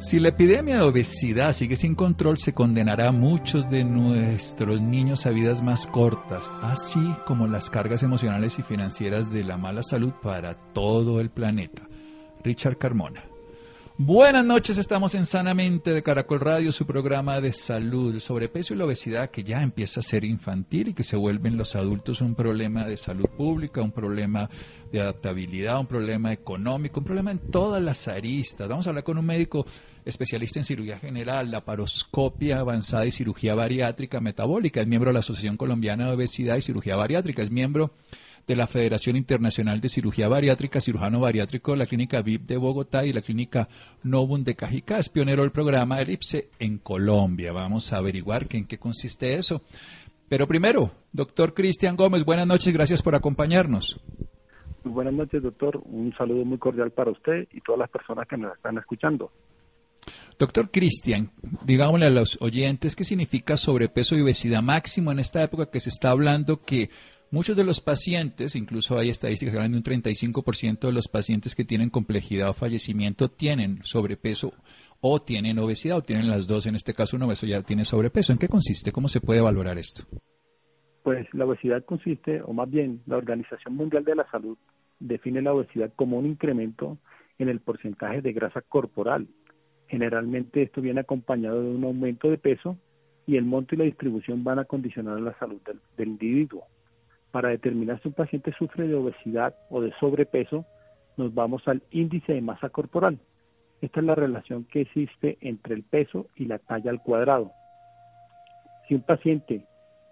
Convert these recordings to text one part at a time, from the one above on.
Si la epidemia de obesidad sigue sin control, se condenará a muchos de nuestros niños a vidas más cortas, así como las cargas emocionales y financieras de la mala salud para todo el planeta. Richard Carmona. Buenas noches, estamos en Sanamente de Caracol Radio, su programa de salud, el sobrepeso y la obesidad que ya empieza a ser infantil y que se vuelven los adultos un problema de salud pública, un problema de adaptabilidad, un problema económico, un problema en todas las aristas. Vamos a hablar con un médico especialista en cirugía general, laparoscopia avanzada y cirugía bariátrica metabólica. Es miembro de la Asociación Colombiana de Obesidad y Cirugía Bariátrica. Es miembro de la Federación Internacional de Cirugía Bariátrica, cirujano bariátrico de la Clínica VIP de Bogotá y la Clínica Novum de Cajicá. Es pionero del programa Elipse en Colombia. Vamos a averiguar en qué consiste eso. Pero primero, doctor Cristian Gómez, buenas noches, gracias por acompañarnos. buenas noches, doctor. Un saludo muy cordial para usted y todas las personas que nos están escuchando. Doctor Cristian, digámosle a los oyentes qué significa sobrepeso y obesidad máximo en esta época que se está hablando que muchos de los pacientes, incluso hay estadísticas que hablan de un 35% de los pacientes que tienen complejidad o fallecimiento tienen sobrepeso o tienen obesidad o tienen las dos, en este caso un obeso ya tiene sobrepeso. ¿En qué consiste? ¿Cómo se puede valorar esto? Pues la obesidad consiste, o más bien la Organización Mundial de la Salud define la obesidad como un incremento en el porcentaje de grasa corporal Generalmente esto viene acompañado de un aumento de peso y el monto y la distribución van a condicionar la salud del, individuo. Para determinar si un paciente sufre de obesidad o de sobrepeso, nos vamos al índice de masa corporal. Esta es la relación que existe entre el peso y la talla al cuadrado. Si un paciente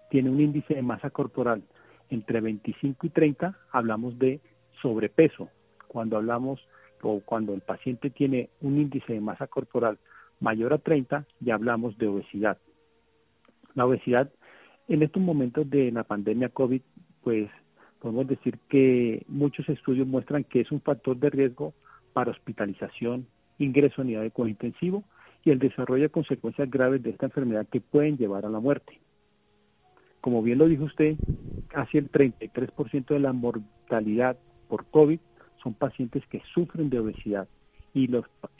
tiene un índice de masa corporal entre 25 y 30, hablamos de sobrepeso. Cuando hablamos o cuando el paciente tiene un índice de masa corporal mayor a 30, ya hablamos de obesidad. La obesidad en estos momentos de la pandemia COVID, pues podemos decir que muchos estudios muestran que es un factor de riesgo para hospitalización, ingreso a unidad de cuidado intensivo y el desarrollo de consecuencias graves de esta enfermedad que pueden llevar a la muerte. Como bien lo dijo usted, casi el 33% de la mortalidad por COVID son pacientes que sufren de obesidad y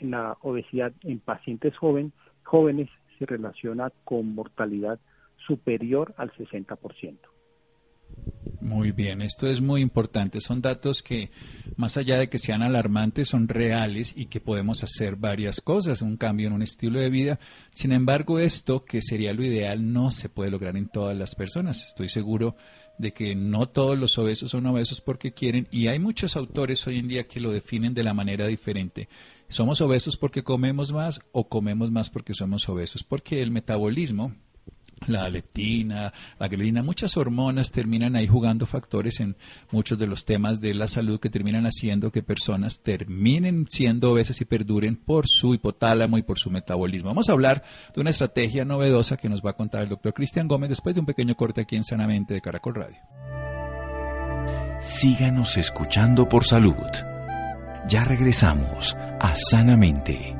la obesidad en pacientes jóvenes se relaciona con mortalidad superior al 60%. Muy bien, esto es muy importante. Son datos que, más allá de que sean alarmantes, son reales y que podemos hacer varias cosas, un cambio en un estilo de vida. Sin embargo, esto, que sería lo ideal, no se puede lograr en todas las personas. Estoy seguro de que no todos los obesos son obesos porque quieren y hay muchos autores hoy en día que lo definen de la manera diferente. ¿Somos obesos porque comemos más o comemos más porque somos obesos? Porque el metabolismo la leptina, la grelina, muchas hormonas terminan ahí jugando factores en muchos de los temas de la salud que terminan haciendo que personas terminen siendo obesas y perduren por su hipotálamo y por su metabolismo. Vamos a hablar de una estrategia novedosa que nos va a contar el doctor Cristian Gómez después de un pequeño corte aquí en Sanamente de Caracol Radio. Síganos escuchando por salud. Ya regresamos a Sanamente.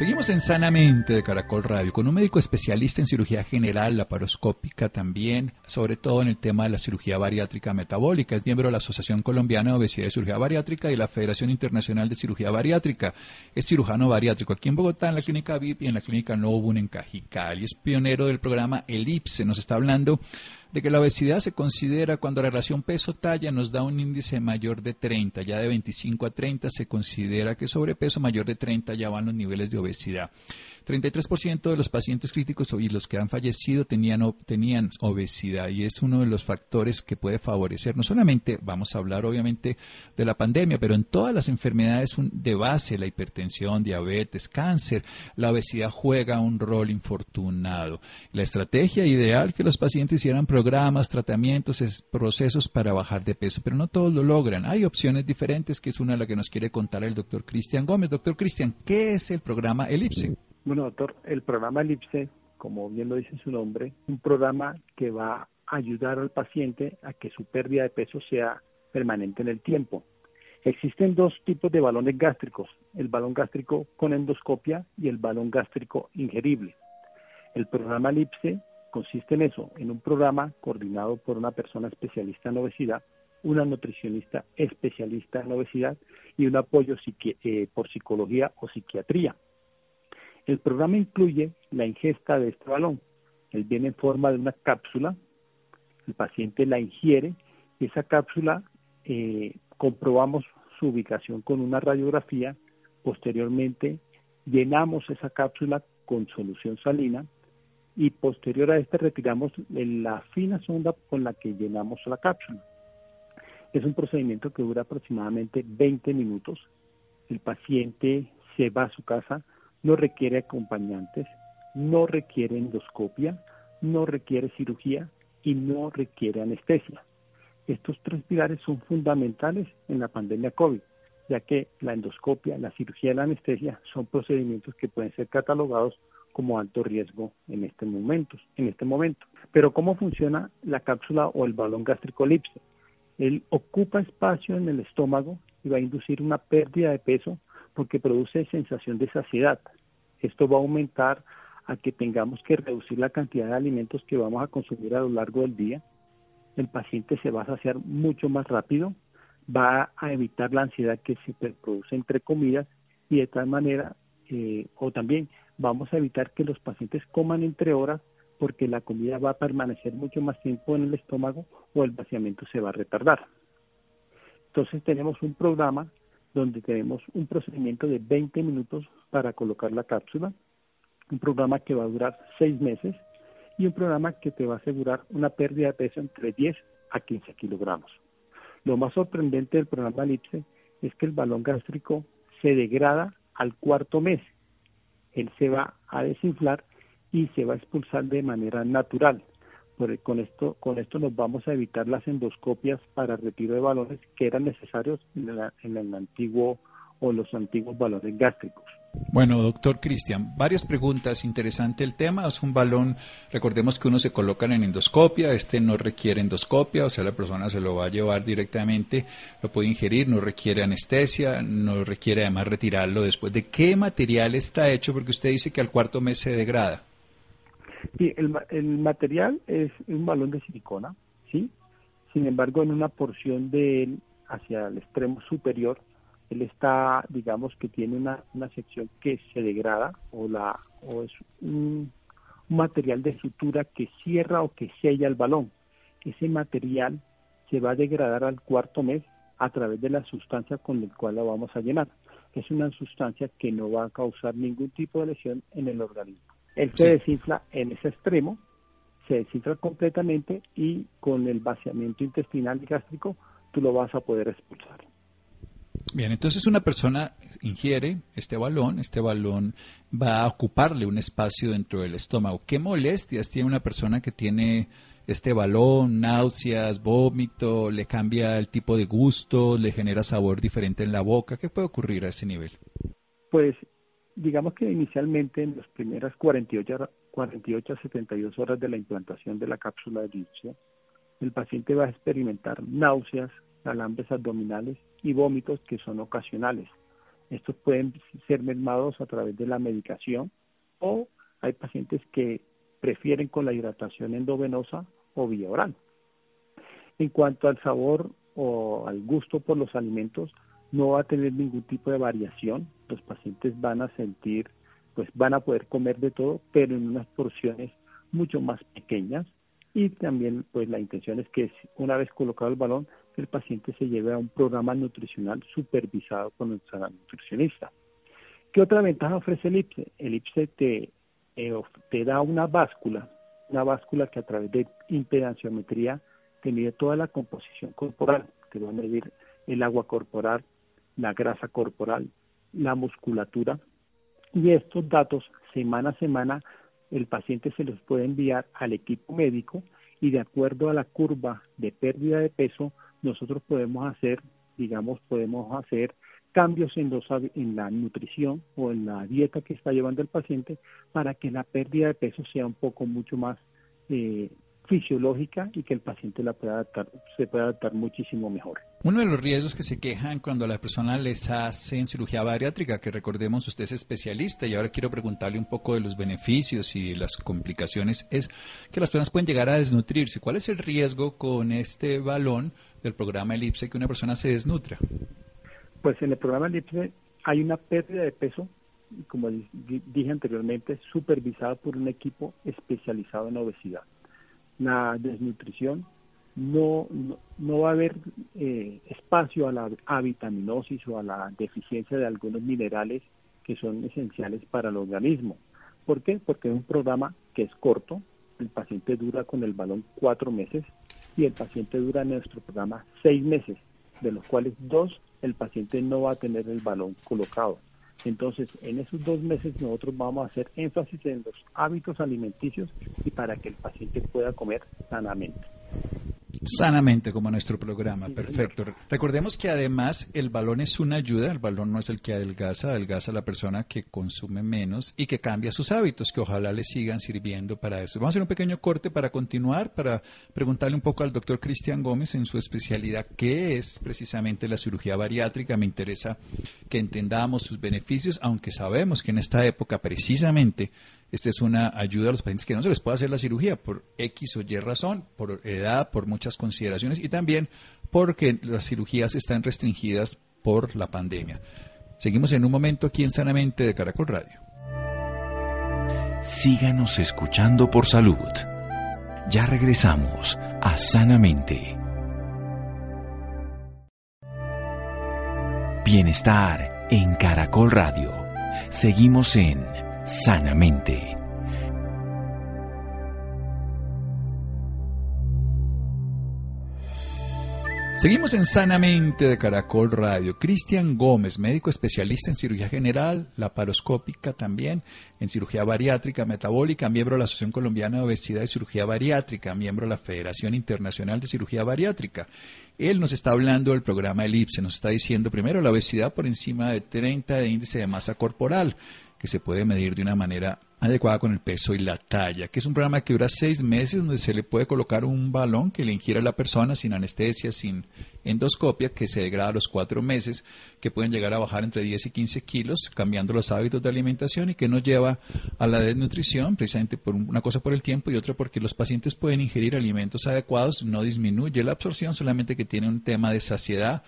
Seguimos en Sanamente de Caracol Radio con un médico especialista en cirugía general, laparoscópica también, sobre todo en el tema de la cirugía bariátrica metabólica. Es miembro de la Asociación Colombiana de Obesidad y Cirugía Bariátrica y la Federación Internacional de Cirugía Bariátrica. Es cirujano bariátrico aquí en Bogotá, en la clínica VIP y en la clínica Novun en Cajicali. Es pionero del programa Elipse. Nos está hablando de que la obesidad se considera cuando la relación peso-talla nos da un índice mayor de 30, ya de 25 a 30 se considera que sobrepeso mayor de 30 ya van los niveles de obesidad. 33% de los pacientes críticos y los que han fallecido tenían, tenían obesidad y es uno de los factores que puede favorecer, no solamente vamos a hablar obviamente de la pandemia, pero en todas las enfermedades de base, la hipertensión, diabetes, cáncer, la obesidad juega un rol infortunado. La estrategia ideal que los pacientes hicieran programas, tratamientos, procesos para bajar de peso, pero no todos lo logran. Hay opciones diferentes, que es una de las que nos quiere contar el doctor Cristian Gómez. Doctor Cristian, ¿qué es el programa Elipse? Bueno, doctor, el programa Elipse, como bien lo dice su nombre, un programa que va a ayudar al paciente a que su pérdida de peso sea permanente en el tiempo. Existen dos tipos de balones gástricos, el balón gástrico con endoscopia y el balón gástrico ingerible. El programa Elipse consiste en eso, en un programa coordinado por una persona especialista en obesidad, una nutricionista especialista en obesidad y un apoyo eh, por psicología o psiquiatría. El programa incluye la ingesta de este balón. Él viene en forma de una cápsula, el paciente la ingiere y esa cápsula eh, comprobamos su ubicación con una radiografía, posteriormente llenamos esa cápsula con solución salina y posterior a este retiramos la fina sonda con la que llenamos la cápsula. Es un procedimiento que dura aproximadamente 20 minutos. El paciente se va a su casa no requiere acompañantes, no requiere endoscopia, no requiere cirugía y no requiere anestesia. Estos tres pilares son fundamentales en la pandemia COVID, ya que la endoscopia, la cirugía y la anestesia son procedimientos que pueden ser catalogados como alto riesgo en este momento. En este momento. Pero ¿cómo funciona la cápsula o el balón gástrico elipse? Él ocupa espacio en el estómago y va a inducir una pérdida de peso porque produce sensación de saciedad. Esto va a aumentar a que tengamos que reducir la cantidad de alimentos que vamos a consumir a lo largo del día. El paciente se va a saciar mucho más rápido, va a evitar la ansiedad que se produce entre comidas y de tal manera, eh, o también vamos a evitar que los pacientes coman entre horas porque la comida va a permanecer mucho más tiempo en el estómago o el vaciamiento se va a retardar. Entonces tenemos un programa donde tenemos un procedimiento de 20 minutos para colocar la cápsula, un programa que va a durar 6 meses y un programa que te va a asegurar una pérdida de peso entre 10 a 15 kilogramos. Lo más sorprendente del programa Elipse es que el balón gástrico se degrada al cuarto mes. Él se va a desinflar y se va a expulsar de manera natural con esto, con esto nos vamos a evitar las endoscopias para retiro de balones que eran necesarios en, el antiguo o los antiguos balones gástricos. Bueno, doctor Cristian, varias preguntas. Interesante el tema. Es un balón, recordemos que uno se coloca en endoscopia, este no requiere endoscopia, o sea, la persona se lo va a llevar directamente, lo puede ingerir, no requiere anestesia, no requiere además retirarlo después. ¿De qué material está hecho? Porque usted dice que al cuarto mes se degrada. Sí, el, material es un balón de silicona, ¿sí? Sin embargo, en una porción de él hacia el extremo superior, él está, digamos que tiene una, una sección que se degrada o, la, o es un, material de sutura que cierra o que sella el balón. Ese material se va a degradar al cuarto mes a través de la sustancia con la cual la vamos a llenar. Es una sustancia que no va a causar ningún tipo de lesión en el organismo. Él se desinfla en ese extremo, se desinfla completamente y con el vaciamiento intestinal y gástrico tú lo vas a poder expulsar. Bien, entonces una persona ingiere este balón, este balón va a ocuparle un espacio dentro del estómago. ¿Qué molestias tiene una persona que tiene este balón, náuseas, vómito, le cambia el tipo de gusto, le genera sabor diferente en la boca. ¿Qué puede ocurrir a ese nivel? Pues digamos que inicialmente en las primeras 48, 48 a 72 horas de la implantación de la cápsula de elipse, el paciente va a experimentar náuseas, calambres abdominales y vómitos que son ocasionales. Estos pueden ser mermados a través de la medicación o hay pacientes que prefieren con la hidratación endovenosa o vía oral. En cuanto al sabor o al gusto por los alimentos, no va a tener ningún tipo de variación. Los pacientes van a sentir, pues van a poder comer de todo, pero en unas porciones mucho más pequeñas. Y también, pues la intención es que una vez colocado el balón, el paciente se lleve a un programa nutricional supervisado por nuestra nutricionista. ¿Qué otra ventaja ofrece el IPSE? El IPSE te, eh, te da una báscula, una báscula que a través de impedanciometría te mide toda la composición corporal, te va a medir el agua corporal, la grasa corporal, la musculatura y estos datos semana a semana el paciente se los puede enviar al equipo médico y de acuerdo a la curva de pérdida de peso nosotros podemos hacer, digamos, podemos hacer cambios en, los, en la nutrición o en la dieta que está llevando el paciente para que la pérdida de peso sea un poco mucho más eh, fisiológica y que el paciente la pueda adaptar, se pueda adaptar muchísimo mejor. Uno de los riesgos que se quejan cuando la persona les hace en cirugía bariátrica, que recordemos usted es especialista y ahora quiero preguntarle un poco de los beneficios y las complicaciones, es que las personas pueden llegar a desnutrirse. ¿Cuál es el riesgo con este balón del programa Elipse que una persona se desnutra? Pues en el programa Elipse hay una pérdida de peso, como dije anteriormente, supervisada por un equipo especializado en obesidad la desnutrición, no, no, va a haber eh, espacio a la avitaminosis o a la deficiencia de algunos minerales que son esenciales para el organismo. ¿Por qué? Porque es un programa que es corto, el paciente dura con el balón cuatro meses y el paciente dura en nuestro programa seis meses, de los cuales dos el paciente no va a tener el balón colocado. Entonces, en esos dos meses nosotros vamos a hacer énfasis en los hábitos alimenticios y para que el paciente pueda comer sanamente. Sanamente, como nuestro programa, perfecto. Recordemos que además el balón es una ayuda, el balón no es el que adelgaza, adelgaza a la persona que consume menos y que cambia sus hábitos, que ojalá le sigan sirviendo para eso. Vamos a hacer un pequeño corte para continuar, para preguntarle un poco al doctor Cristian Gómez en su especialidad, qué es precisamente la cirugía bariátrica. Me interesa que entendamos sus beneficios, aunque sabemos que en esta época precisamente esta es una ayuda a los pacientes que no se les puede hacer la cirugía por X o Y razón, por edad, por muchas consideraciones y también porque las cirugías están restringidas por la pandemia. Seguimos en un momento aquí en Sanamente de Caracol Radio. Síganos escuchando por salud. Ya regresamos a Sanamente. Bienestar en Caracol Radio. Seguimos en sanamente. Seguimos en Sanamente de Caracol Radio. Cristian Gómez, médico especialista en cirugía general, laparoscópica también, en cirugía bariátrica metabólica, miembro de la Asociación Colombiana de Obesidad y Cirugía Bariátrica, miembro de la Federación Internacional de Cirugía Bariátrica. Él nos está hablando del programa Elipse, nos está diciendo primero la obesidad por encima de 30 de índice de masa corporal que se puede medir de una manera adecuada con el peso y la talla, que es un programa que dura seis meses donde se le puede colocar un balón que le ingiera a la persona sin anestesia, sin endoscopia, que se degrada a los cuatro meses, que pueden llegar a bajar entre 10 y 15 kilos, cambiando los hábitos de alimentación y que nos lleva a la desnutrición, precisamente por una cosa por el tiempo y otra porque los pacientes pueden ingerir alimentos adecuados, no disminuye la absorción, solamente que tiene un tema de saciedad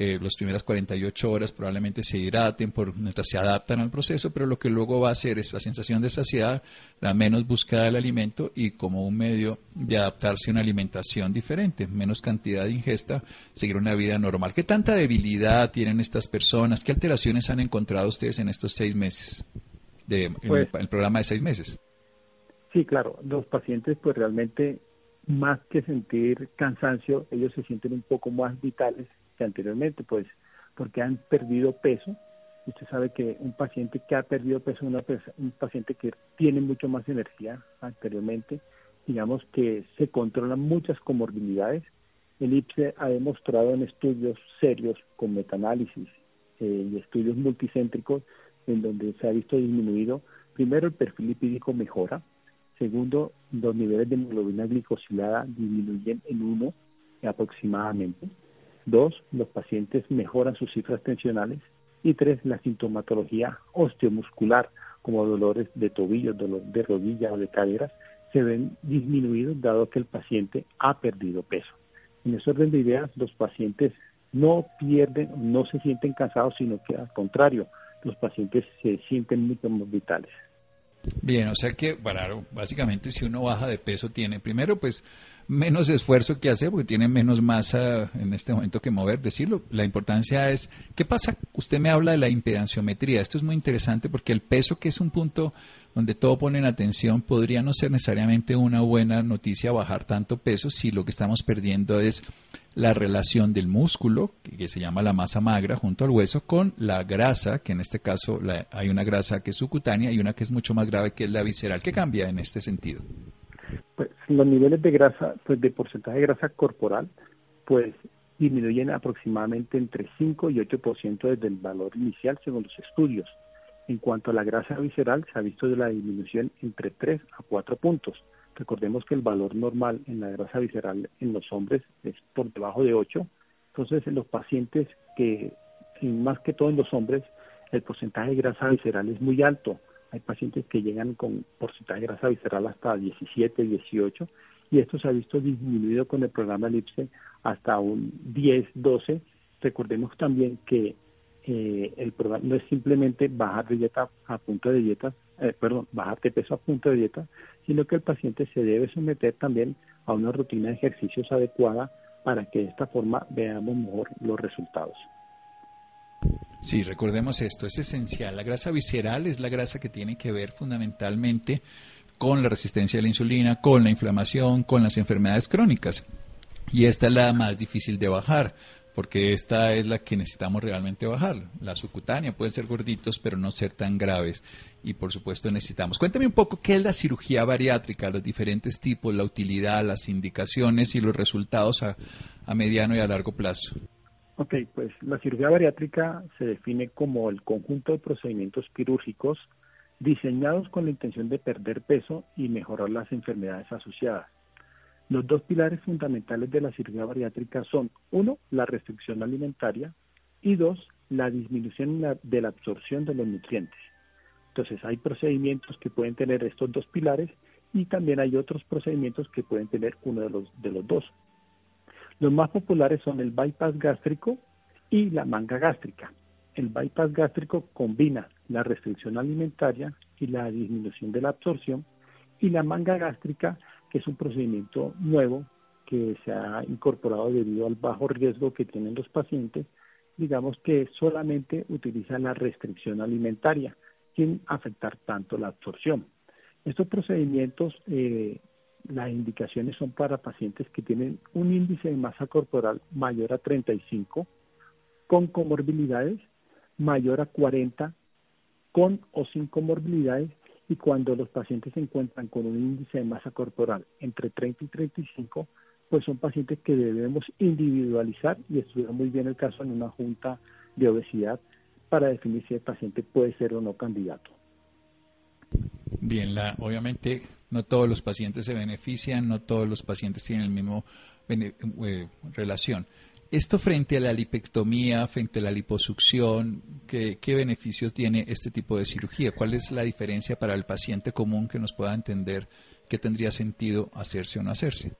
eh, las primeras 48 horas probablemente se hidraten por, mientras se adaptan al proceso, pero lo que luego va a hacer es la sensación de saciedad, la menos búsqueda del alimento y como un medio de adaptarse a una alimentación diferente, menos cantidad de ingesta, seguir una vida normal. ¿Qué tanta debilidad tienen estas personas? ¿Qué alteraciones han encontrado ustedes en estos seis meses, de, pues el programa de seis meses? Sí, claro, los pacientes pues realmente más que sentir cansancio, ellos se sienten un poco más vitales anteriormente, pues porque han perdido peso. Usted sabe que un paciente que ha perdido peso es una un paciente que tiene mucho más energía anteriormente digamos que se controlan muchas comorbilidades. El IPSE ha demostrado en estudios serios con metaanálisis eh, y estudios multicéntricos en donde se ha visto disminuido, primero el perfil lipídico mejora, segundo los niveles de hemoglobina glicosilada disminuyen en uno aproximadamente, dos los pacientes mejoran sus cifras tensionales y tres la sintomatología osteomuscular como dolores de tobillo, dolor de rodilla o de caderas se ven disminuidos dado que el paciente ha perdido peso. En ese orden de ideas, los pacientes no pierden, no se sienten cansados, sino que al contrario, los pacientes se sienten mucho más vitales. Bien, o sea que, bueno, básicamente si uno baja de peso tiene primero pues menos esfuerzo que hacer porque tiene menos masa en este momento que mover, decirlo. La importancia es, ¿qué pasa? Usted me habla de la impedanciometría. Esto es muy interesante porque el peso, que es un punto donde todo pone en atención, podría no ser necesariamente una buena noticia bajar tanto peso si lo que estamos perdiendo es la relación del músculo, que, se llama la masa magra, junto al hueso, con la grasa, que en este caso hay una grasa que es subcutánea y una que es mucho más grave, que es la visceral. ¿Qué cambia en este sentido? Pues los niveles de grasa, pues de porcentaje de grasa corporal, pues disminuyen aproximadamente entre 5 y 8% desde el valor inicial según los estudios. En cuanto a la grasa visceral, se ha visto la disminución entre 3 a 4 puntos. Recordemos que el valor normal en la grasa visceral en los hombres es por debajo de 8. Entonces, en los pacientes que, más que todo en los hombres, el porcentaje de grasa visceral es muy alto. Hay pacientes que llegan con porcentaje de grasa visceral hasta 17, 18 y esto se ha visto disminuido con el programa ELIPSE hasta un 10, 12. Recordemos también que eh, el programa no es simplemente bajar dieta a punto de dieta, eh, perdón, bajar de peso a punto de dieta, sino que el paciente se debe someter también a una rutina de ejercicios adecuada para que de esta forma veamos mejor los resultados. Sí, recordemos esto, es esencial. La grasa visceral es la grasa que tiene que ver fundamentalmente con la resistencia a la insulina, con la inflamación, con las enfermedades crónicas. Y esta es la más difícil de bajar, porque esta es la que necesitamos realmente bajar. La subcutánea puede ser gorditos, pero no ser tan graves. Y por supuesto necesitamos. Cuéntame un poco qué es la cirugía bariátrica, los diferentes tipos, la utilidad, las indicaciones y los resultados a, a mediano y a largo plazo. Ok, pues la cirugía bariátrica se define como el conjunto de procedimientos quirúrgicos diseñados con la intención de perder peso y mejorar las enfermedades asociadas. Los dos pilares fundamentales de la cirugía bariátrica son, uno, la restricción alimentaria y dos, la disminución de la absorción de los nutrientes. Entonces, hay procedimientos que pueden tener estos dos pilares y también hay otros procedimientos que pueden tener uno de los, de los dos. Los más populares son el bypass gástrico y la manga gástrica. El bypass gástrico combina la restricción alimentaria y la disminución de la absorción y la manga gástrica, que es un procedimiento nuevo que se ha incorporado debido al bajo riesgo que tienen los pacientes, digamos que solamente utiliza la restricción alimentaria sin afectar tanto la absorción. Estos procedimientos eh, las indicaciones son para pacientes que tienen un índice de masa corporal mayor a 35, con comorbilidades, mayor a 40, con o sin comorbilidades, y cuando los pacientes se encuentran con un índice de masa corporal entre 30 y 35, pues son pacientes que debemos individualizar y estudiar muy bien el caso en una junta de obesidad para definir si el paciente puede ser o no candidato. Bien, la, obviamente no todos los pacientes se benefician, no todos los pacientes tienen el mismo eh, relación. Esto frente a la lipectomía, frente a la liposucción, ¿qué, ¿qué beneficio tiene este tipo de cirugía? ¿Cuál es la diferencia para el paciente común que nos pueda entender qué tendría sentido hacerse o no hacerse?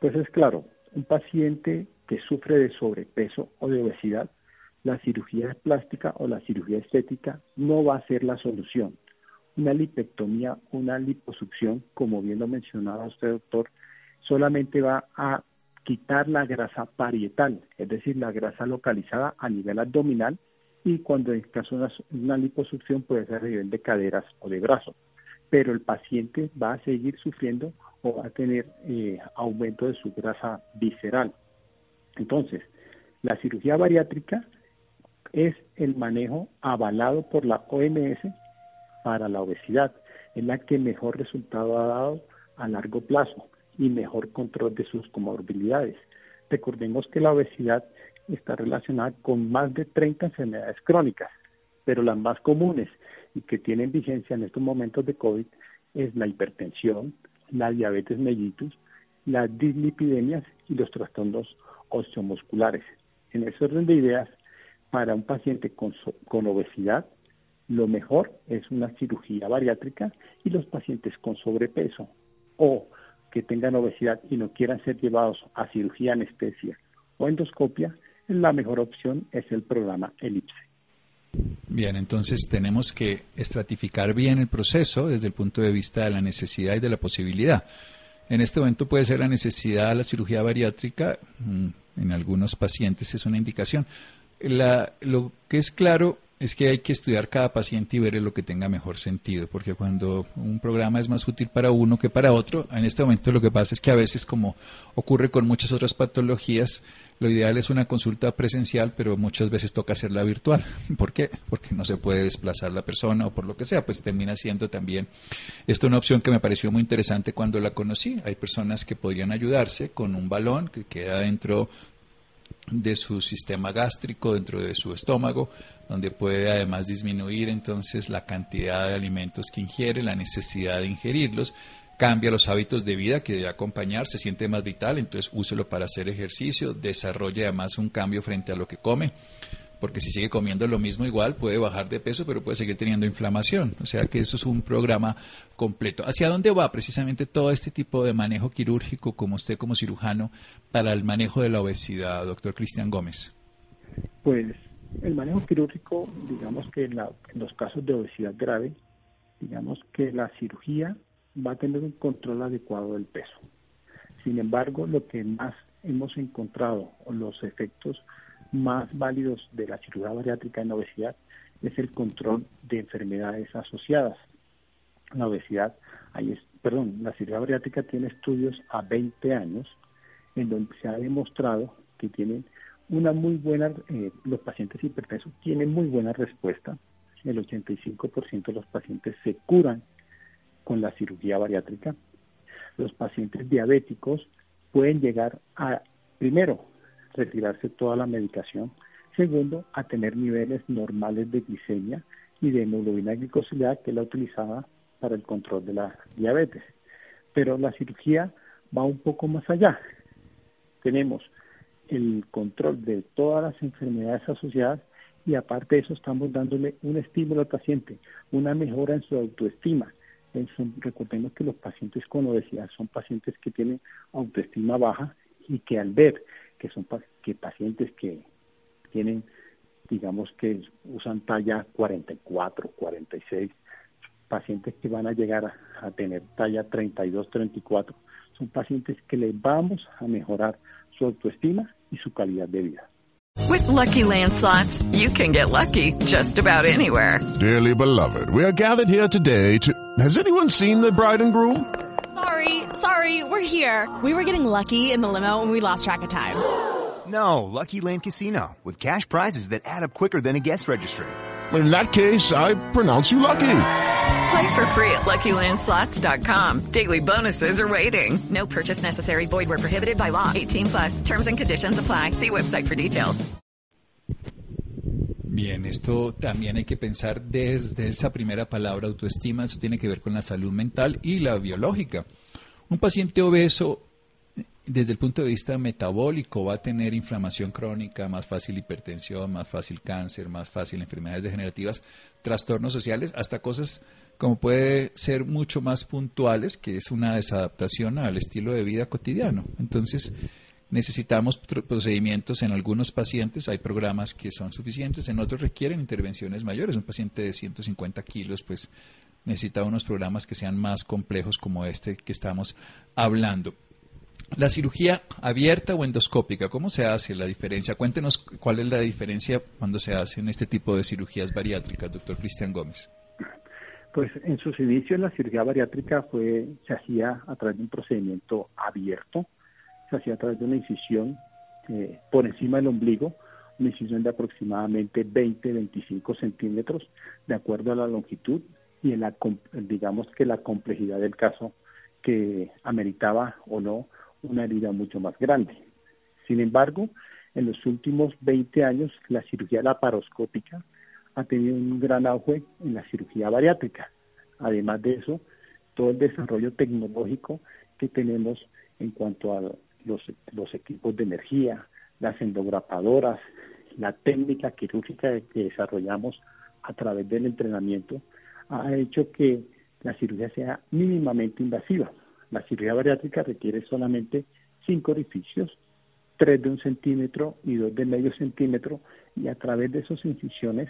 Pues es claro, un paciente que sufre de sobrepeso o de obesidad, la cirugía plástica o la cirugía estética no va a ser la solución una lipectomía, una liposucción, como bien lo mencionaba usted, doctor, solamente va a quitar la grasa parietal, es decir, la grasa localizada a nivel abdominal y cuando en caso de una, liposucción puede ser a nivel de caderas o de brazos. Pero el paciente va a seguir sufriendo o va a tener eh, aumento de su grasa visceral. Entonces, la cirugía bariátrica es el manejo avalado por la OMS para la obesidad. Es la que mejor resultado ha dado a largo plazo y mejor control de sus comorbilidades. Recordemos que la obesidad está relacionada con más de 30 enfermedades crónicas, pero las más comunes y que tienen vigencia en estos momentos de COVID es la hipertensión, la diabetes mellitus, las dislipidemias y los trastornos osteomusculares. En ese orden de ideas, para un paciente con, obesidad, lo mejor es una cirugía bariátrica y los pacientes con sobrepeso o que tengan obesidad y no quieran ser llevados a cirugía anestesia o endoscopia, la mejor opción es el programa Elipse. Bien, entonces tenemos que estratificar bien el proceso desde el punto de vista de la necesidad y de la posibilidad. En este momento puede ser la necesidad de la cirugía bariátrica, mm, en algunos pacientes es una indicación. Lo que es claro es que hay que estudiar cada paciente y ver lo que tenga mejor sentido, porque cuando un programa es más útil para uno que para otro, en este momento lo que pasa es que a veces, como ocurre con muchas otras patologías, lo ideal es una consulta presencial, pero muchas veces toca hacerla virtual. ¿Por qué? Porque no se puede desplazar la persona o por lo que sea, pues termina siendo también esta una opción que me pareció muy interesante cuando la conocí. Hay personas que podrían ayudarse con un balón que queda dentro de su sistema gástrico, dentro de su estómago, donde puede además disminuir entonces la cantidad de alimentos que ingiere, la necesidad de ingerirlos, cambia los hábitos de vida que debe acompañar, se siente más vital, entonces úselo para hacer ejercicio, desarrolla además un cambio frente a lo que come, porque si sigue comiendo lo mismo igual puede bajar de peso, pero puede seguir teniendo inflamación, o sea que eso es un programa completo. ¿Hacia dónde va precisamente todo este tipo de manejo quirúrgico como usted como cirujano para el manejo de la obesidad, doctor Cristian Gómez? Pues el manejo quirúrgico, digamos que en, los casos de obesidad grave, digamos que la cirugía va a tener un control adecuado del peso. Sin embargo, lo que más hemos encontrado, los efectos más válidos de la cirugía bariátrica en obesidad, es el control de enfermedades asociadas. La obesidad, perdón, la cirugía bariátrica tiene estudios a 20 años en donde se ha demostrado que tienen una muy buena, eh, los pacientes hipertensos tienen muy buena respuesta. El 85% de los pacientes se curan con la cirugía bariátrica. Los pacientes diabéticos pueden llegar a, primero, retirarse toda la medicación, segundo, a tener niveles normales de glicemia y de hemoglobina glicosilada que es la utilizada para el control de la diabetes. Pero la cirugía va un poco más allá. Tenemos el control de todas las enfermedades asociadas y aparte de eso estamos dándole un estímulo al paciente, una mejora en su autoestima. Recordemos que los pacientes con obesidad son pacientes que tienen autoestima baja y que al ver que son que pacientes que tienen, digamos que usan talla 44, 46, pacientes que van a llegar a, a tener talla 32, 34, son pacientes que les vamos a mejorar su autoestima y su calidad de vida. With lucky landslots, you can get lucky just about anywhere. Dearly beloved, we are gathered here today to. Has anyone seen the bride and groom? Sorry, sorry, we're here. We were getting lucky in the limo and we lost track of time. No, Lucky Land Casino, with cash prizes that add up quicker than a guest registry. In that case, I pronounce you lucky. Play for free at LuckyLandSlots.com. Daily bonuses are waiting. No purchase necessary. Void were prohibited by law. 18 plus. Terms and conditions apply. See website for details. Bien, esto también hay que pensar desde esa primera palabra autoestima. Eso tiene que ver con la salud mental y la biológica. Un paciente obeso desde el punto de vista metabólico va a tener inflamación crónica, más fácil hipertensión, más fácil cáncer, más fácil enfermedades degenerativas, trastornos sociales, hasta cosas como puede ser mucho más puntuales, que es una desadaptación al estilo de vida cotidiano. Entonces, necesitamos procedimientos en algunos pacientes, hay programas que son suficientes, en otros requieren intervenciones mayores. Un paciente de 150 kilos, pues necesita unos programas que sean más complejos como este que estamos hablando. La cirugía abierta o endoscópica, ¿cómo se hace la diferencia? Cuéntenos cuál es la diferencia cuando se hacen este tipo de cirugías bariátricas, doctor Cristian Gómez. Pues en sus inicios la cirugía bariátrica fue, se hacía a través de un procedimiento abierto, se hacía a través de una incisión eh, por encima del ombligo, una incisión de aproximadamente 20-25 centímetros, de acuerdo a la longitud y en la, digamos que la complejidad del caso que ameritaba o no una herida mucho más grande. Sin embargo, en los últimos 20 años la cirugía laparoscópica ha tenido un gran auge en la cirugía bariátrica. Además de eso, todo el desarrollo tecnológico que tenemos en cuanto a los, los equipos de energía, las endograpadoras, la técnica quirúrgica que desarrollamos a través del entrenamiento, ha hecho que la cirugía sea mínimamente invasiva. La cirugía bariátrica requiere solamente cinco orificios, tres de un centímetro y dos de medio centímetro, y a través de esas incisiones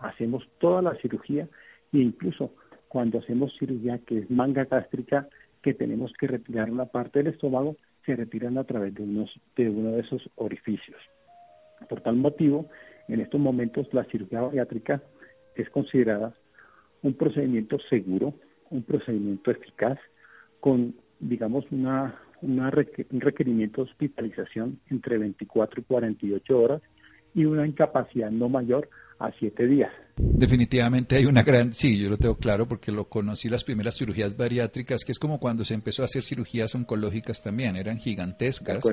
hacemos toda la cirugía e incluso cuando hacemos cirugía que es manga gástrica, que tenemos que retirar una parte del estómago, se retiran a través de, de uno de esos orificios. Por tal motivo, en estos momentos la cirugía bariátrica es considerada un procedimiento seguro, un procedimiento eficaz, con, digamos, una, una un requerimiento de hospitalización entre 24 y 48 horas y una incapacidad no mayor a 7 días. Definitivamente hay una gran, sí, yo lo tengo claro porque lo conocí las primeras cirugías bariátricas, que es como cuando se empezó a hacer cirugías oncológicas también, eran gigantescas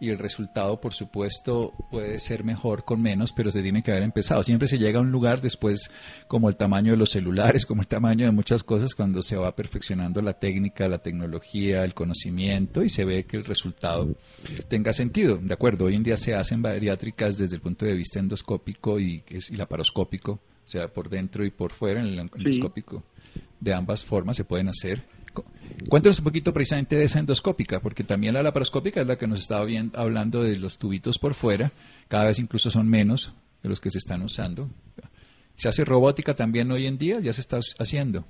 y el resultado, por supuesto, puede ser mejor con menos, pero se tiene que haber empezado. Siempre se llega a un lugar después, como el tamaño de los celulares, como el tamaño de muchas cosas, cuando se va perfeccionando la técnica, la tecnología, el conocimiento y se ve que el resultado tenga sentido. De acuerdo, hoy en día se hacen bariátricas desde el punto de vista endoscópico y, y laparoscópico, o sea, por dentro y por fuera, en el endoscópico. De ambas formas se pueden hacer Cuéntanos un poquito precisamente de esa endoscópica, porque también la laparoscópica es la que nos estaba bien, hablando de los tubitos por fuera, cada vez incluso son menos de los que se están usando. ¿Se hace robótica también hoy en día? ¿Ya se está haciendo?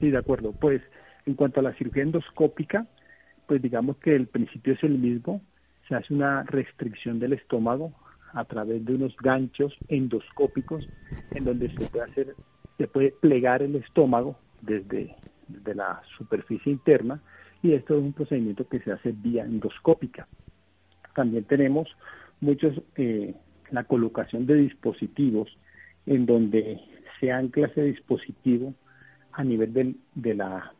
Sí, de acuerdo. Pues en cuanto a la cirugía endoscópica, pues digamos que el principio es el mismo. Se hace una restricción del estómago a través de unos ganchos endoscópicos en donde se puede hacer, se puede plegar el estómago desde de la superficie interna y esto es un procedimiento que se hace vía endoscópica. También tenemos muchos eh, la colocación de dispositivos en donde se ancla ese dispositivo a nivel de la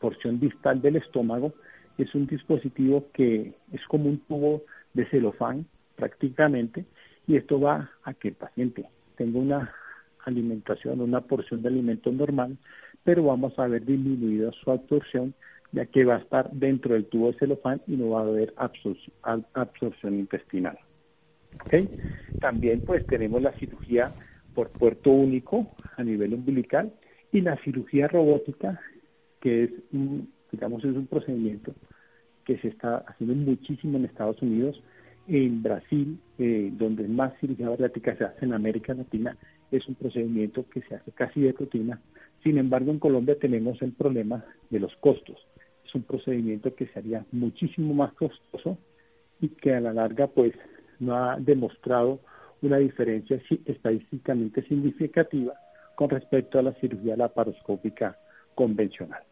porción distal del estómago. Es un dispositivo que es como un tubo de celofán prácticamente y esto va a que el paciente tenga una alimentación, una porción de alimento normal, pero vamos a ver disminuida su absorción ya que va a estar dentro del tubo de celofán y no va a haber absorción, intestinal. ¿Okay? También pues tenemos la cirugía por puerto único a nivel umbilical y la cirugía robótica que es un, digamos es un procedimiento que se está haciendo muchísimo en Estados Unidos, en Brasil, eh, donde más cirugía bariátrica se hace en América Latina, es un procedimiento que se hace casi de rutina sin embargo, en Colombia tenemos el problema de los costos. Es un procedimiento que sería muchísimo más costoso y que a la larga pues no ha demostrado una diferencia estadísticamente significativa con respecto a la cirugía laparoscópica convencional.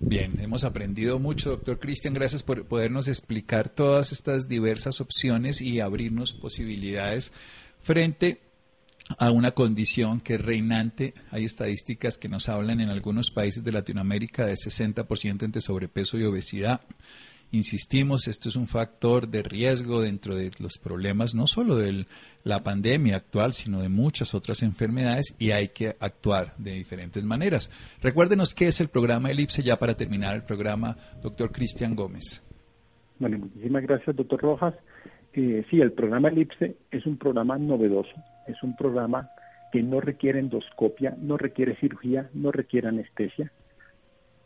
Bien, hemos aprendido mucho, doctor Cristian. Gracias por podernos explicar todas estas diversas opciones y abrirnos posibilidades frente a una condición que es reinante. Hay estadísticas que nos hablan en algunos países de Latinoamérica de 60% entre sobrepeso y obesidad. Insistimos, esto es un factor de riesgo dentro de los problemas no solo de la pandemia actual, sino de muchas otras enfermedades y hay que actuar de diferentes maneras. Recuérdenos qué es el programa Elipse ya para terminar el programa, doctor Cristian Gómez. Bueno, muchísimas gracias, doctor Rojas. Eh, sí, el programa Elipse es un programa novedoso es un programa que no requiere endoscopia, no requiere cirugía, no requiere anestesia.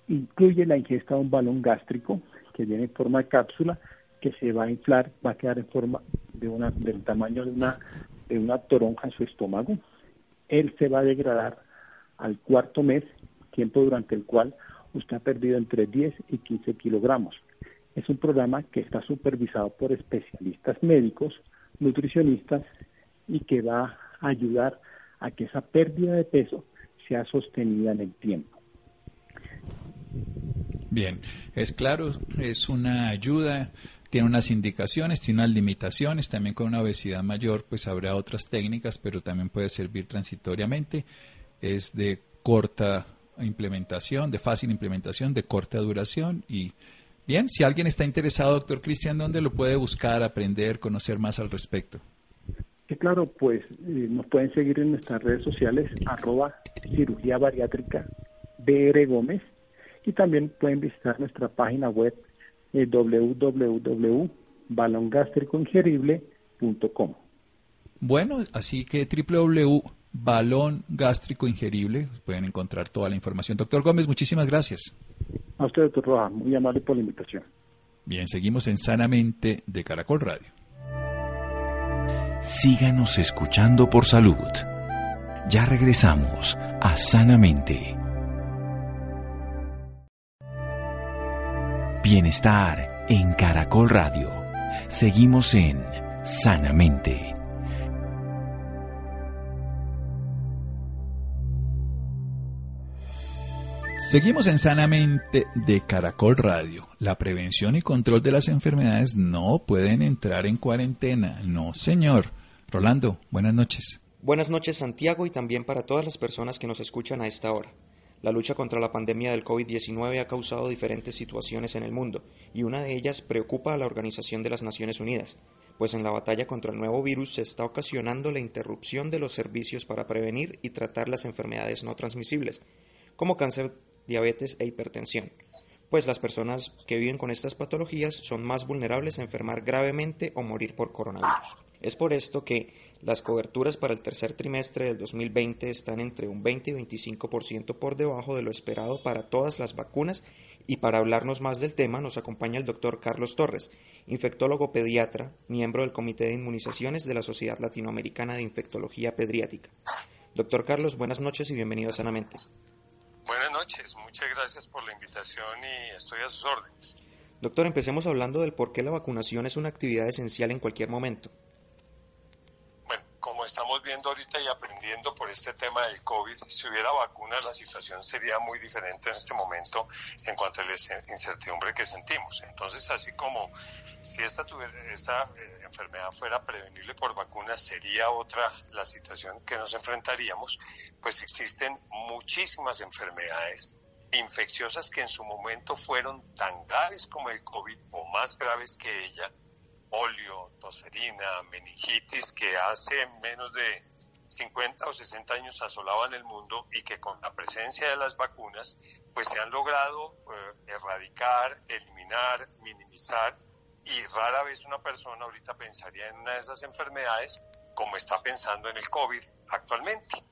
Incluye la ingesta de un balón gástrico que viene en forma de cápsula que se va a inflar, va a quedar en forma de una, del tamaño de una, de una toronja en su estómago. Él se va a degradar al cuarto mes, tiempo durante el cual usted ha perdido entre 10 y 15 kilogramos. Es un programa que está supervisado por especialistas médicos, nutricionistas y que va a ayudar a que esa pérdida de peso sea sostenida en el tiempo. Bien, es claro, es una ayuda, tiene unas indicaciones, tiene unas limitaciones, también con una obesidad mayor pues habrá otras técnicas, pero también puede servir transitoriamente, es de corta implementación, de fácil implementación, de corta duración y bien, si alguien está interesado, doctor Cristian, ¿dónde lo puede buscar, aprender, conocer más al respecto? Claro, pues eh, nos pueden seguir en nuestras redes sociales, arroba cirugía bariátrica BR Gómez, y también pueden visitar nuestra página web eh, www.balongástricoingerible.com. Bueno, así que www.balón gástrico ingerible, pueden encontrar toda la información. Doctor Gómez, muchísimas gracias. A usted, doctor Roja, muy amable por la invitación. Bien, seguimos en Sanamente de Caracol Radio. Síganos escuchando por salud. Ya regresamos a Sanamente. Bienestar en Caracol Radio. Seguimos en Sanamente. Seguimos en Sanamente de Caracol Radio. La prevención y control de las enfermedades no pueden entrar en cuarentena. No, señor. Rolando, buenas noches. Buenas noches, Santiago, y también para todas las personas que nos escuchan a esta hora. La lucha contra la pandemia del COVID-19 ha causado diferentes situaciones en el mundo, y una de ellas preocupa a la Organización de las Naciones Unidas, pues en la batalla contra el nuevo virus se está ocasionando la interrupción de los servicios para prevenir y tratar las enfermedades no transmisibles, como cáncer diabetes e hipertensión, pues las personas que viven con estas patologías son más vulnerables a enfermar gravemente o morir por coronavirus. Es por esto que las coberturas para el tercer trimestre del 2020 están entre un 20 y 25% por debajo de lo esperado para todas las vacunas y para hablarnos más del tema nos acompaña el doctor Carlos Torres, infectólogo pediatra, miembro del Comité de Inmunizaciones de la Sociedad Latinoamericana de Infectología Pediátrica. Doctor Carlos, buenas noches y bienvenido a Sanamente. Buenas noches, muchas gracias por la invitación y estoy a sus órdenes. Doctor, empecemos hablando del por qué la vacunación es una actividad esencial en cualquier momento. Estamos viendo ahorita y aprendiendo por este tema del COVID, si hubiera vacunas la situación sería muy diferente en este momento en cuanto a la incertidumbre que sentimos. Entonces, así como si esta, esta eh, enfermedad fuera prevenible por vacunas, sería otra la situación que nos enfrentaríamos, pues existen muchísimas enfermedades infecciosas que en su momento fueron tan graves como el COVID o más graves que ella, polio, tosferina, meningitis, que hace menos de 50 o 60 años asolaban el mundo y que con la presencia de las vacunas pues se han logrado eh, erradicar, eliminar, minimizar y rara vez una persona ahorita pensaría en una de esas enfermedades como está pensando en el COVID actualmente.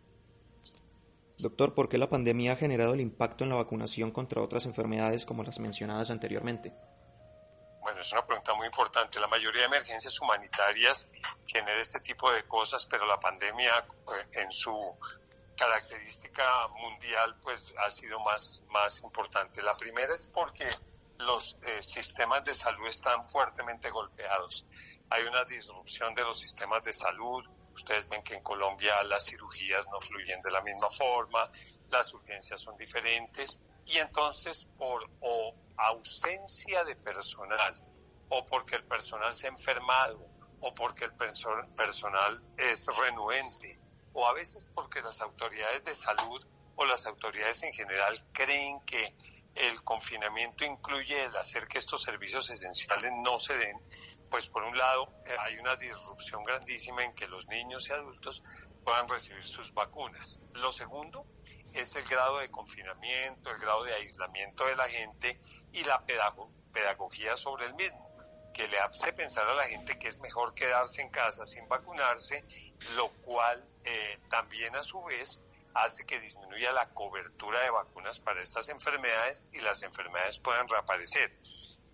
Doctor, ¿por qué la pandemia ha generado el impacto en la vacunación contra otras enfermedades como las mencionadas anteriormente? Es una pregunta muy importante. La mayoría de emergencias humanitarias generan este tipo de cosas, pero la pandemia eh, en su característica mundial pues ha sido más, más importante. La primera es porque los eh, sistemas de salud están fuertemente golpeados. Hay una disrupción de los sistemas de salud. Ustedes ven que en Colombia las cirugías no fluyen de la misma forma, las urgencias son diferentes y entonces por o ausencia de personal o porque el personal se ha enfermado o porque el personal es renuente o a veces porque las autoridades de salud o las autoridades en general creen que el confinamiento incluye el hacer que estos servicios esenciales no se den, pues por un lado eh, hay una disrupción grandísima en que los niños y adultos puedan recibir sus vacunas. Lo segundo es el grado de confinamiento, el grado de aislamiento de la gente y la pedagogía sobre el mismo que le hace pensar a la gente que es mejor quedarse en casa sin vacunarse, lo cual eh, también a su vez hace que disminuya la cobertura de vacunas para estas enfermedades y las enfermedades puedan reaparecer.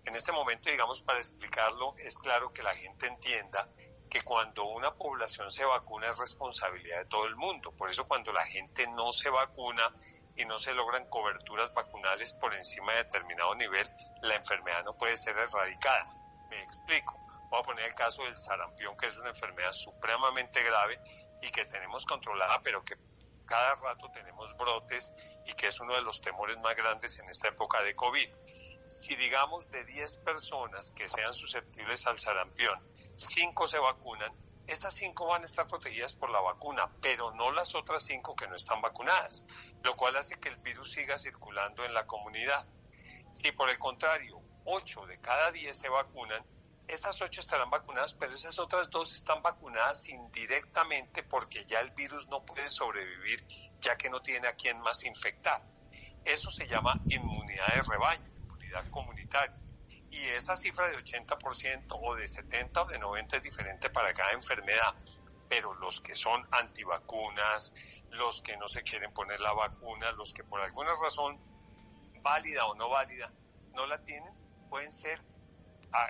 En este momento, digamos, para explicarlo, es claro que la gente entienda que cuando una población se vacuna es responsabilidad de todo el mundo. Por eso cuando la gente no se vacuna y no se logran coberturas vacunales por encima de determinado nivel, la enfermedad no puede ser erradicada. Me explico. Voy a poner el caso del sarampión, que es una enfermedad supremamente grave y que tenemos controlada, pero que cada rato tenemos brotes y que es uno de los temores más grandes en esta época de COVID. Si digamos de 10 personas que sean susceptibles al sarampión, 5 se vacunan, estas cinco van a estar protegidas por la vacuna, pero no las otras cinco que no están vacunadas, lo cual hace que el virus siga circulando en la comunidad. Si por el contrario, ocho de cada diez se vacunan, esas ocho estarán vacunadas, pero esas otras dos están vacunadas indirectamente porque ya el virus no puede sobrevivir ya que no tiene a quién más infectar. Eso se llama inmunidad de rebaño, inmunidad comunitaria. Y esa cifra de 80% o de 70 o de 90 es diferente para cada enfermedad. Pero los que son antivacunas, los que no se quieren poner la vacuna, los que por alguna razón, válida o no válida, no la tienen, pueden ser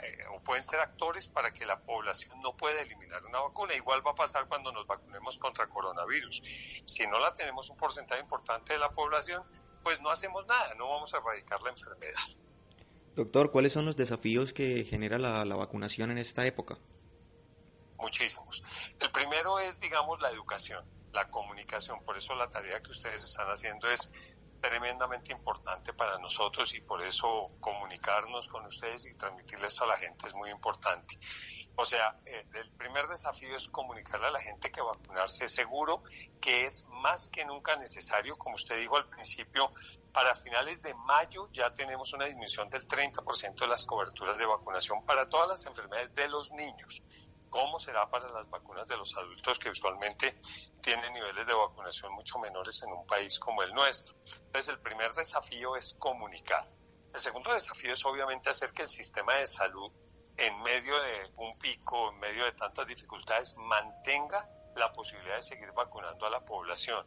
eh, o pueden ser actores para que la población no pueda eliminar una vacuna. Igual va a pasar cuando nos vacunemos contra coronavirus. Si no la tenemos un porcentaje importante de la población, pues no hacemos nada, no vamos a erradicar la enfermedad. Doctor, ¿cuáles son los desafíos que genera la, vacunación en esta época? Muchísimos. El primero es, digamos, la educación, la comunicación. Por eso la tarea que ustedes están haciendo es tremendamente importante para nosotros y por eso comunicarnos con ustedes y transmitirles a la gente es muy importante. O sea, eh, el primer desafío es comunicarle a la gente que vacunarse es seguro, que es más que nunca necesario, como usted dijo al principio, para finales de mayo ya tenemos una disminución del 30% de las coberturas de vacunación para todas las enfermedades de los niños. ¿Cómo será para las vacunas de los adultos que usualmente tienen niveles de vacunación mucho menores en un país como el nuestro? Entonces, el primer desafío es comunicar. El segundo desafío es obviamente hacer que el sistema de salud, en medio de un pico, en medio de tantas dificultades, mantenga la posibilidad de seguir vacunando a la población.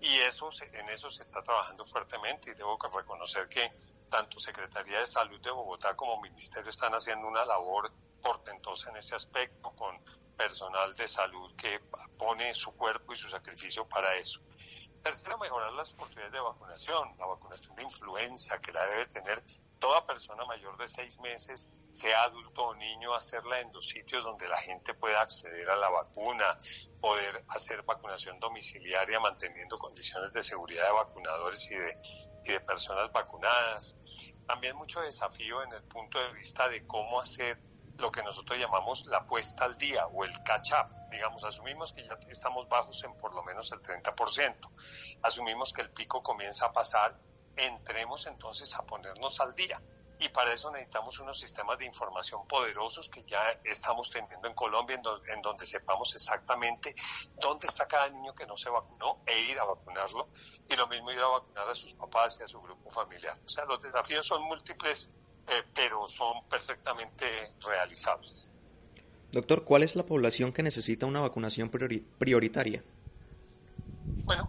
Y eso, en eso se está trabajando fuertemente y debo reconocer que tanto Secretaría de Salud de Bogotá como Ministerio están haciendo una labor portentosa en ese aspecto, con personal de salud que pone su cuerpo y su sacrificio para eso. Tercero, mejorar las oportunidades de vacunación, la vacunación de influenza que la debe tener toda persona mayor de seis meses, sea adulto o niño, hacerla en los sitios donde la gente pueda acceder a la vacuna, poder hacer vacunación domiciliaria manteniendo condiciones de seguridad de vacunadores y de, y de personas vacunadas. También mucho desafío en el punto de vista de cómo hacer lo que nosotros llamamos la puesta al día o el catch up. Digamos, asumimos que ya estamos bajos en por lo menos el 30%. Asumimos que el pico comienza a pasar, entremos entonces a ponernos al día. Y para eso necesitamos unos sistemas de información poderosos que ya estamos teniendo en Colombia, en, donde sepamos exactamente dónde está cada niño que no se vacunó e ir a vacunarlo. Y lo mismo ir a vacunar a sus papás y a su grupo familiar. O sea, los desafíos son múltiples eh, pero son perfectamente realizables. Doctor, ¿cuál es la población que necesita una vacunación prioritaria? Bueno,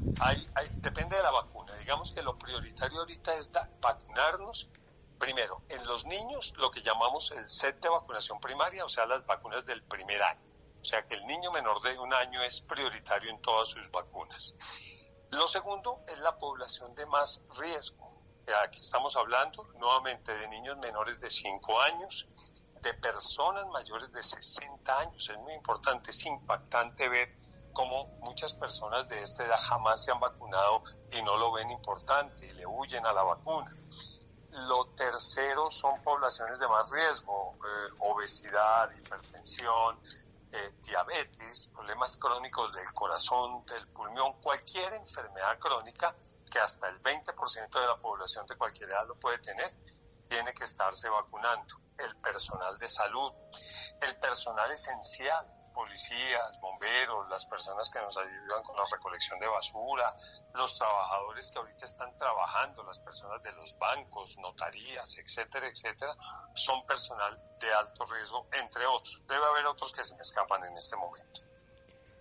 depende de la vacuna. Digamos que lo prioritario ahorita es vacunarnos primero en los niños, lo que llamamos el set de vacunación primaria, o sea, las vacunas del primer año. O sea, que el niño menor de un año es prioritario en todas sus vacunas. Lo segundo es la población de más riesgo Aquí estamos hablando nuevamente de niños menores de 5 años, de personas mayores de 60 años. Es muy importante, es impactante ver cómo muchas personas de esta edad jamás se han vacunado y no lo ven importante y le huyen a la vacuna. Lo tercero son poblaciones de más riesgo, eh, obesidad, hipertensión, eh, diabetes, problemas crónicos del corazón, del pulmón, cualquier enfermedad crónica que hasta el 20% de la población de cualquier edad lo puede tener, tiene que estarse vacunando. El personal de salud, el personal esencial, policías, bomberos, las personas que nos ayudan con la recolección de basura, los trabajadores que ahorita están trabajando, las personas de los bancos, notarías, etcétera, etcétera, son personal de alto riesgo, entre otros. Debe haber otros que se me escapan en este momento.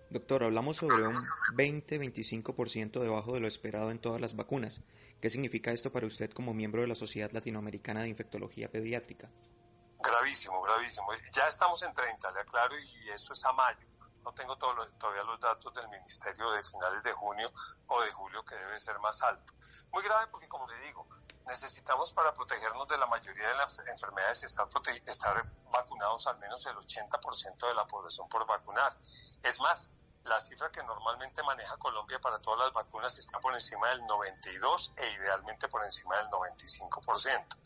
Doctor, hablamos sobre un 20-25% debajo de lo esperado en todas las vacunas. ¿Qué significa esto para usted como miembro de la Sociedad Latinoamericana de Infectología Pediátrica? Gravísimo, gravísimo. Ya estamos en 30, le aclaro, y eso es a mayo. No tengo todavía los datos del Ministerio de finales de junio o de julio, que debe ser más alto. Muy grave porque, como le digo, necesitamos para protegernos de la mayoría de las enfermedades estar, estar vacunados al menos el 80% de la población por vacunar. Es más, la cifra que normalmente maneja Colombia para todas las vacunas está por encima del 92 e idealmente por encima del 95%.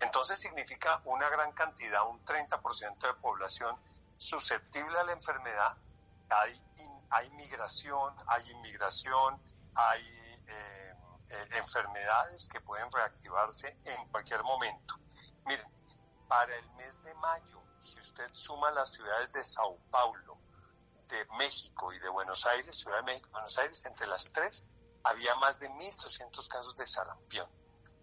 Entonces significa una gran cantidad, un 30% de población susceptible a la enfermedad hay, migración, hay inmigración, hay eh, eh, enfermedades que pueden reactivarse en cualquier momento. Miren, para el mes de mayo, si usted suma las ciudades de Sao Paulo, de México y de Buenos Aires, Ciudad de México Buenos Aires, entre las tres, había más de 1.200 casos de sarampión.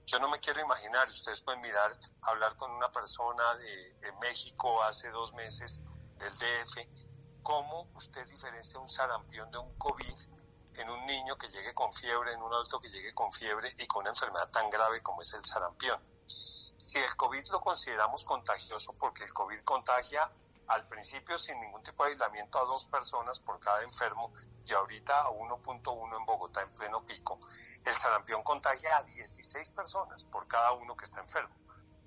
Yo no me quiero imaginar, ustedes pueden mirar, hablar con una persona de, México hace dos meses, del DF, cómo usted diferencia un sarampión de un COVID en un niño que llegue con fiebre, en un adulto que llegue con fiebre y con una enfermedad tan grave como es el sarampión. Si el COVID lo consideramos contagioso, porque el COVID contagia al principio sin ningún tipo de aislamiento a dos personas por cada enfermo y ahorita a 1.1 en Bogotá en pleno pico, el sarampión contagia a 16 personas por cada uno que está enfermo.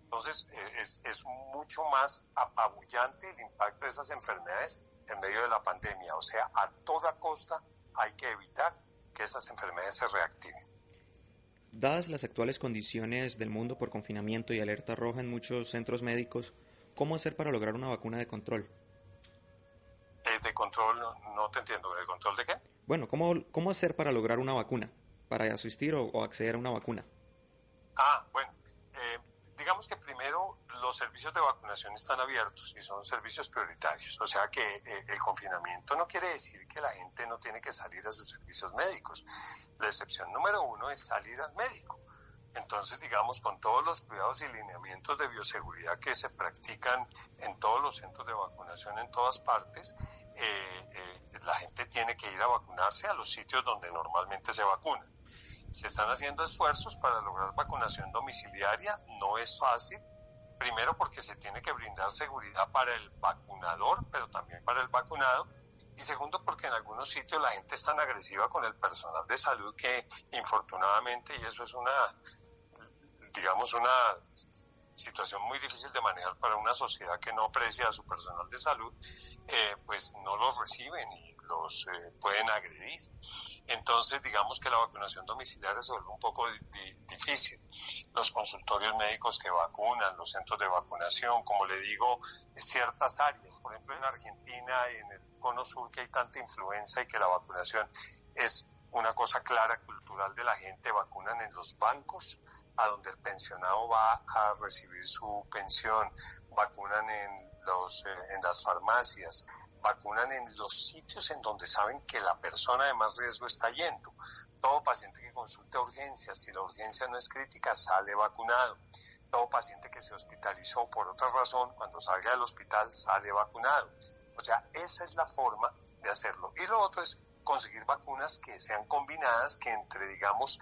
Entonces eh, es, es mucho más apabullante el impacto de esas enfermedades en medio de la pandemia. O sea, a toda costa hay que evitar que esas enfermedades se reactiven. Dadas las actuales condiciones del mundo por confinamiento y alerta roja en muchos centros médicos, ¿Cómo hacer para lograr una vacuna de control? Eh, ¿De control? No, te entiendo. ¿De control de qué? Bueno, ¿cómo, cómo hacer para lograr una vacuna? Para asistir o, acceder a una vacuna. Ah, bueno. Eh, digamos que primero los servicios de vacunación están abiertos y son servicios prioritarios. O sea que eh, el confinamiento no quiere decir que la gente no tiene que salir a sus servicios médicos. La excepción número uno es salir al médico. Entonces, digamos, con todos los cuidados y lineamientos de bioseguridad que se practican en todos los centros de vacunación en todas partes, eh, eh, la gente tiene que ir a vacunarse a los sitios donde normalmente se vacuna. Se están haciendo esfuerzos para lograr vacunación domiciliaria, no es fácil, primero porque se tiene que brindar seguridad para el vacunador, pero también para el vacunado, y segundo porque en algunos sitios la gente es tan agresiva con el personal de salud que infortunadamente, y eso es una digamos, una situación muy difícil de manejar para una sociedad que no aprecia a su personal de salud, eh, pues no los reciben y los eh, pueden agredir. Entonces, digamos que la vacunación domiciliaria se vuelve un poco difícil. Los consultorios médicos que vacunan, los centros de vacunación, como le digo, ciertas áreas, por ejemplo en Argentina, en el cono sur, que hay tanta influenza y que la vacunación es una cosa clara cultural de la gente, vacunan en los bancos, a donde el pensionado va a recibir su pensión, vacunan en, los, eh, en las farmacias, vacunan en los sitios en donde saben que la persona de más riesgo está yendo. Todo paciente que consulte urgencias, si la urgencia no es crítica, sale vacunado. Todo paciente que se hospitalizó por otra razón, cuando salga del hospital, sale vacunado. O sea, esa es la forma de hacerlo. Y lo otro es conseguir vacunas que sean combinadas, que entre, digamos,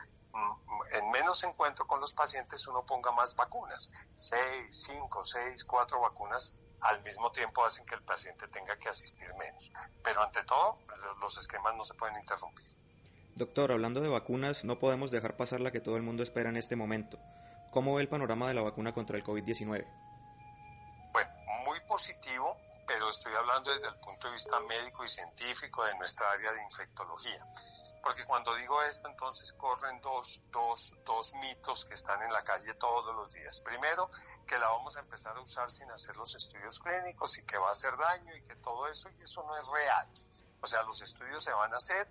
en menos encuentro con los pacientes uno ponga más vacunas. Seis, cinco, seis, cuatro vacunas al mismo tiempo hacen que el paciente tenga que asistir menos. Pero ante todo, los esquemas no se pueden interrumpir. Doctor, hablando de vacunas, no podemos dejar pasar la que todo el mundo espera en este momento. ¿Cómo ve el panorama de la vacuna contra el COVID-19? Bueno, muy positivo, pero estoy hablando desde el punto de vista médico y científico de nuestra área de infectología porque cuando digo esto, entonces corren dos, dos, dos mitos que están en la calle todos los días. Primero, que la vamos a empezar a usar sin hacer los estudios clínicos y que va a hacer daño y que todo eso, y eso no es real. O sea, los estudios se van a hacer,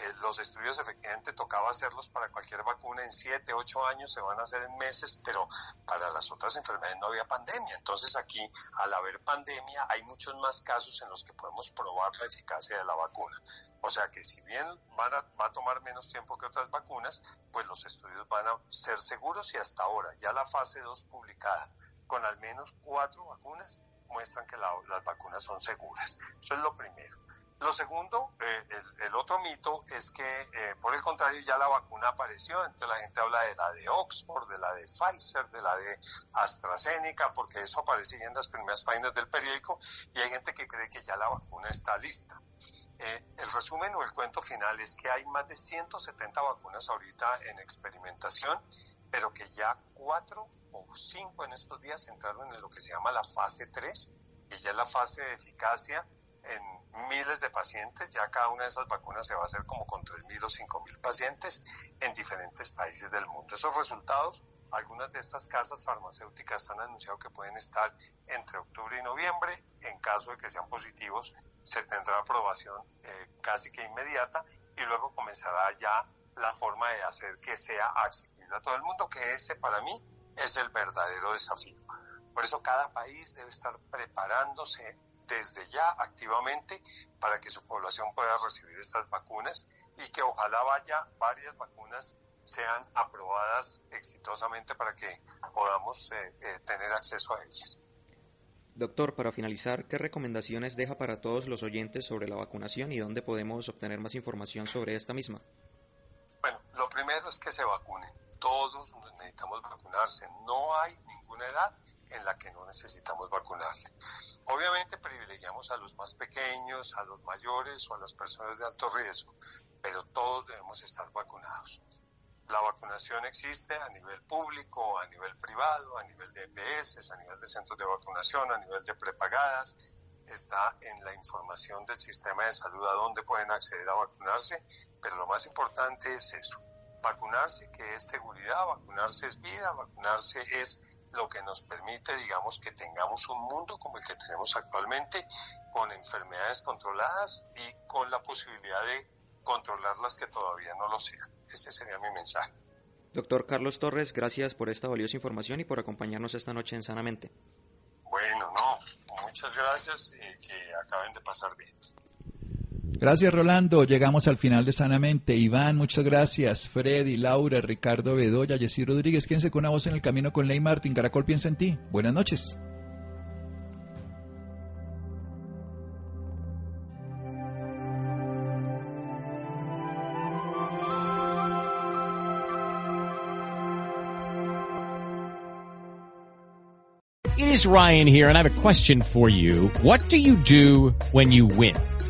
eh, los estudios efectivamente tocaba hacerlos para cualquier vacuna en 7, 8 años, se van a hacer en meses, pero para las otras enfermedades no había pandemia. Entonces aquí, al haber pandemia, hay muchos más casos en los que podemos probar la eficacia de la vacuna. O sea que si bien van a, va a tomar menos tiempo que otras vacunas, pues los estudios van a ser seguros y hasta ahora ya la fase 2 publicada con al menos cuatro vacunas muestran que las vacunas son seguras. Eso es lo primero. Lo segundo, eh, el, otro mito es que, eh, por el contrario, ya la vacuna apareció, entonces la gente habla de la de Oxford, de la de Pfizer, de la de AstraZeneca, porque eso aparece en las primeras páginas del periódico y hay gente que cree que ya la vacuna está lista. Eh, el resumen o el cuento final es que hay más de 170 vacunas ahorita en experimentación, pero que ya cuatro o cinco en estos días entraron en lo que se llama la fase 3, que ya es la fase de eficacia en miles de pacientes, ya cada una de esas vacunas se va a hacer como con 3.000 o 5.000 pacientes en diferentes países del mundo. Esos resultados Algunas de estas casas farmacéuticas han anunciado que pueden estar entre octubre y noviembre. En caso de que sean positivos, se tendrá aprobación eh, casi que inmediata y luego comenzará ya la forma de hacer que sea accesible a todo el mundo, que ese para mí es el verdadero desafío. Por eso cada país debe estar preparándose desde ya activamente para que su población pueda recibir estas vacunas y que ojalá vaya varias vacunas sean aprobadas exitosamente para que podamos eh, eh, tener acceso a ellas. Doctor, para finalizar, ¿qué recomendaciones deja para todos los oyentes sobre la vacunación y dónde podemos obtener más información sobre esta misma? Bueno, lo primero es que se vacunen. Todos necesitamos vacunarse. No hay ninguna edad en la que no necesitamos vacunarse. Obviamente privilegiamos a los más pequeños, a los mayores o a las personas de alto riesgo, pero todos debemos estar vacunados. La vacunación existe a nivel público, a nivel privado, a nivel de EPS, a nivel de centros de vacunación, a nivel de prepagadas. Está en la información del sistema de salud a dónde pueden acceder a vacunarse, pero lo más importante es eso, vacunarse que es seguridad, vacunarse es vida, vacunarse es lo que nos permite, digamos, que tengamos un mundo como el que tenemos actualmente, con enfermedades controladas y con la posibilidad de controlar las que todavía no lo sean. Este sería mi mensaje. Doctor Carlos Torres, gracias por esta valiosa información y por acompañarnos esta noche en Sanamente. Bueno, no, muchas gracias y que acaben de pasar bien. Gracias, Rolando. Llegamos al final de Sanamente. Iván, muchas gracias. Freddy, Laura, Ricardo Bedoya, Jessy Rodríguez. Quédense con una voz en el camino con Ley Martín. Caracol piensa en ti. Buenas noches. It is Ryan here, and I have a question for you. What do you do when you win?